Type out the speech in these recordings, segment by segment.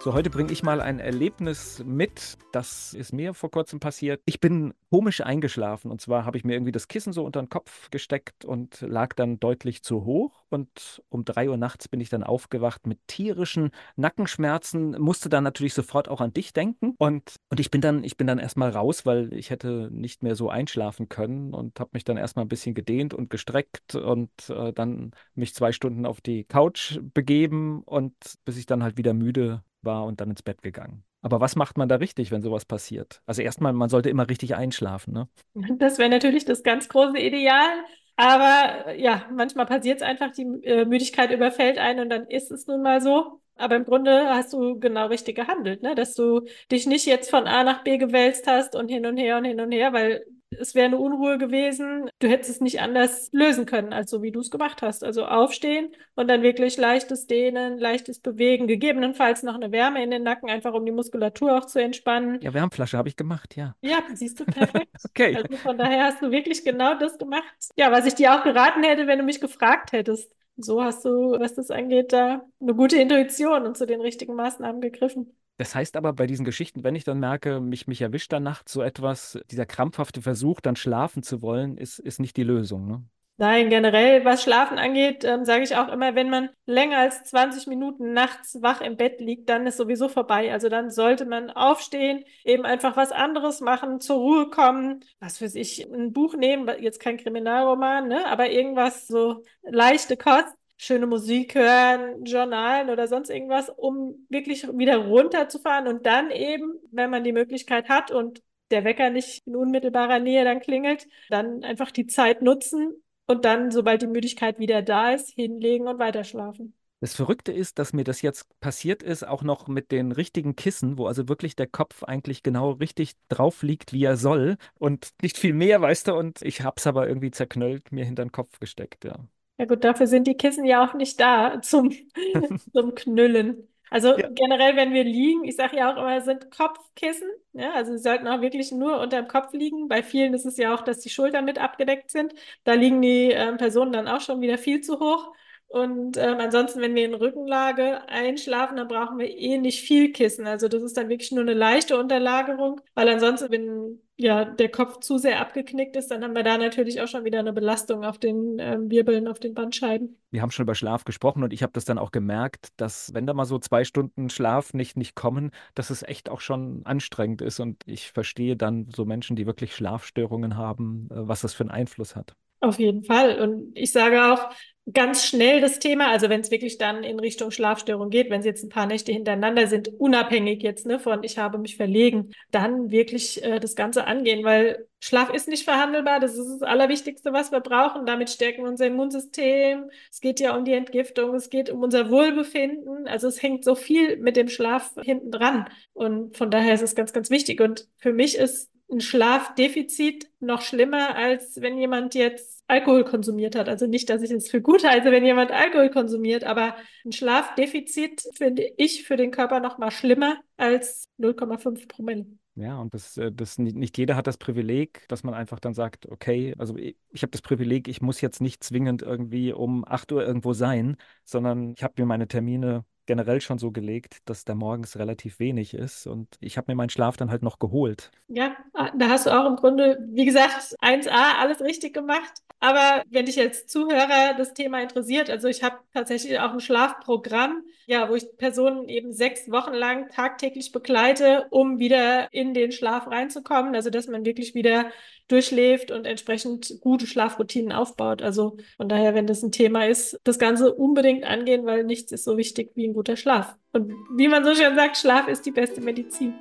So, heute bringe ich mal ein Erlebnis mit. Das ist mir vor kurzem passiert. Ich bin komisch eingeschlafen und zwar habe ich mir irgendwie das Kissen so unter den Kopf gesteckt und lag dann deutlich zu hoch. Und um drei Uhr nachts bin ich dann aufgewacht mit tierischen Nackenschmerzen, musste dann natürlich sofort auch an dich denken. Und, und ich bin dann, dann erstmal raus, weil ich hätte nicht mehr so einschlafen können und habe mich dann erstmal ein bisschen gedehnt und gestreckt und äh, dann mich zwei Stunden auf die Couch begeben und bis ich dann halt wieder müde war und dann ins Bett gegangen. Aber was macht man da richtig, wenn sowas passiert? Also erstmal, man sollte immer richtig einschlafen, ne? Das wäre natürlich das ganz große Ideal. Aber ja, manchmal passiert es einfach, die äh, Müdigkeit überfällt einen und dann ist es nun mal so. Aber im Grunde hast du genau richtig gehandelt, ne? Dass du dich nicht jetzt von A nach B gewälzt hast und hin und her und hin und her, weil es wäre eine Unruhe gewesen. Du hättest es nicht anders lösen können, als so wie du es gemacht hast. Also aufstehen und dann wirklich leichtes Dehnen, leichtes Bewegen, gegebenenfalls noch eine Wärme in den Nacken, einfach um die Muskulatur auch zu entspannen. Ja, Wärmflasche habe ich gemacht, ja. Ja, siehst du, perfekt. okay. Also von daher hast du wirklich genau das gemacht. Ja, was ich dir auch geraten hätte, wenn du mich gefragt hättest. So hast du, was das angeht, da eine gute Intuition und zu den richtigen Maßnahmen gegriffen. Das heißt aber bei diesen Geschichten, wenn ich dann merke, mich, mich erwischt da nachts so etwas, dieser krampfhafte Versuch, dann schlafen zu wollen, ist, ist nicht die Lösung, ne? Nein, generell, was Schlafen angeht, ähm, sage ich auch immer, wenn man länger als 20 Minuten nachts wach im Bett liegt, dann ist sowieso vorbei. Also dann sollte man aufstehen, eben einfach was anderes machen, zur Ruhe kommen, was für sich, ein Buch nehmen, jetzt kein Kriminalroman, ne, aber irgendwas so leichte Kost schöne Musik hören, Journalen oder sonst irgendwas, um wirklich wieder runterzufahren und dann eben, wenn man die Möglichkeit hat und der Wecker nicht in unmittelbarer Nähe dann klingelt, dann einfach die Zeit nutzen und dann, sobald die Müdigkeit wieder da ist, hinlegen und weiterschlafen. Das Verrückte ist, dass mir das jetzt passiert ist, auch noch mit den richtigen Kissen, wo also wirklich der Kopf eigentlich genau richtig drauf liegt, wie er soll und nicht viel mehr, weißt du, und ich hab's aber irgendwie zerknüllt mir hinter den Kopf gesteckt, ja. Ja gut, dafür sind die Kissen ja auch nicht da zum, zum Knüllen. Also ja. generell, wenn wir liegen, ich sage ja auch immer, sind Kopfkissen. Ja, also sie sollten auch wirklich nur unter dem Kopf liegen. Bei vielen ist es ja auch, dass die Schultern mit abgedeckt sind. Da liegen die äh, Personen dann auch schon wieder viel zu hoch. Und ähm, ansonsten, wenn wir in Rückenlage einschlafen, dann brauchen wir eh nicht viel Kissen. Also das ist dann wirklich nur eine leichte Unterlagerung, weil ansonsten, wenn ja der Kopf zu sehr abgeknickt ist, dann haben wir da natürlich auch schon wieder eine Belastung auf den ähm, Wirbeln, auf den Bandscheiben. Wir haben schon über Schlaf gesprochen und ich habe das dann auch gemerkt, dass wenn da mal so zwei Stunden Schlaf nicht, nicht kommen, dass es echt auch schon anstrengend ist. Und ich verstehe dann so Menschen, die wirklich Schlafstörungen haben, äh, was das für einen Einfluss hat. Auf jeden Fall. Und ich sage auch, ganz schnell das Thema, also wenn es wirklich dann in Richtung Schlafstörung geht, wenn es jetzt ein paar Nächte hintereinander sind, unabhängig jetzt ne, von ich habe mich verlegen, dann wirklich äh, das Ganze angehen, weil Schlaf ist nicht verhandelbar, das ist das Allerwichtigste, was wir brauchen. Damit stärken wir unser Immunsystem. Es geht ja um die Entgiftung, es geht um unser Wohlbefinden. Also es hängt so viel mit dem Schlaf hinten dran. Und von daher ist es ganz, ganz wichtig. Und für mich ist ein Schlafdefizit noch schlimmer, als wenn jemand jetzt Alkohol konsumiert hat. Also nicht, dass ich es für gut halte, wenn jemand Alkohol konsumiert, aber ein Schlafdefizit finde ich für den Körper noch mal schlimmer als 0,5 Promille. Ja, und das, äh, das nicht jeder hat das Privileg, dass man einfach dann sagt, okay, also ich, ich habe das Privileg, ich muss jetzt nicht zwingend irgendwie um 8 Uhr irgendwo sein, sondern ich habe mir meine Termine generell schon so gelegt, dass da morgens relativ wenig ist. Und ich habe mir meinen Schlaf dann halt noch geholt. Ja, ah, da hast du auch im Grunde, wie gesagt, 1a alles richtig gemacht. Aber wenn dich als Zuhörer das Thema interessiert, also ich habe tatsächlich auch ein Schlafprogramm, ja, wo ich Personen eben sechs Wochen lang tagtäglich begleite, um wieder in den Schlaf reinzukommen. Also dass man wirklich wieder durchschläft und entsprechend gute Schlafroutinen aufbaut. Also von daher, wenn das ein Thema ist, das Ganze unbedingt angehen, weil nichts ist so wichtig wie ein guter Schlaf. Und wie man so schön sagt, Schlaf ist die beste Medizin.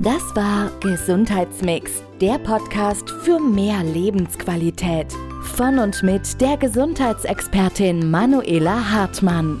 Das war Gesundheitsmix, der Podcast für mehr Lebensqualität. Von und mit der Gesundheitsexpertin Manuela Hartmann.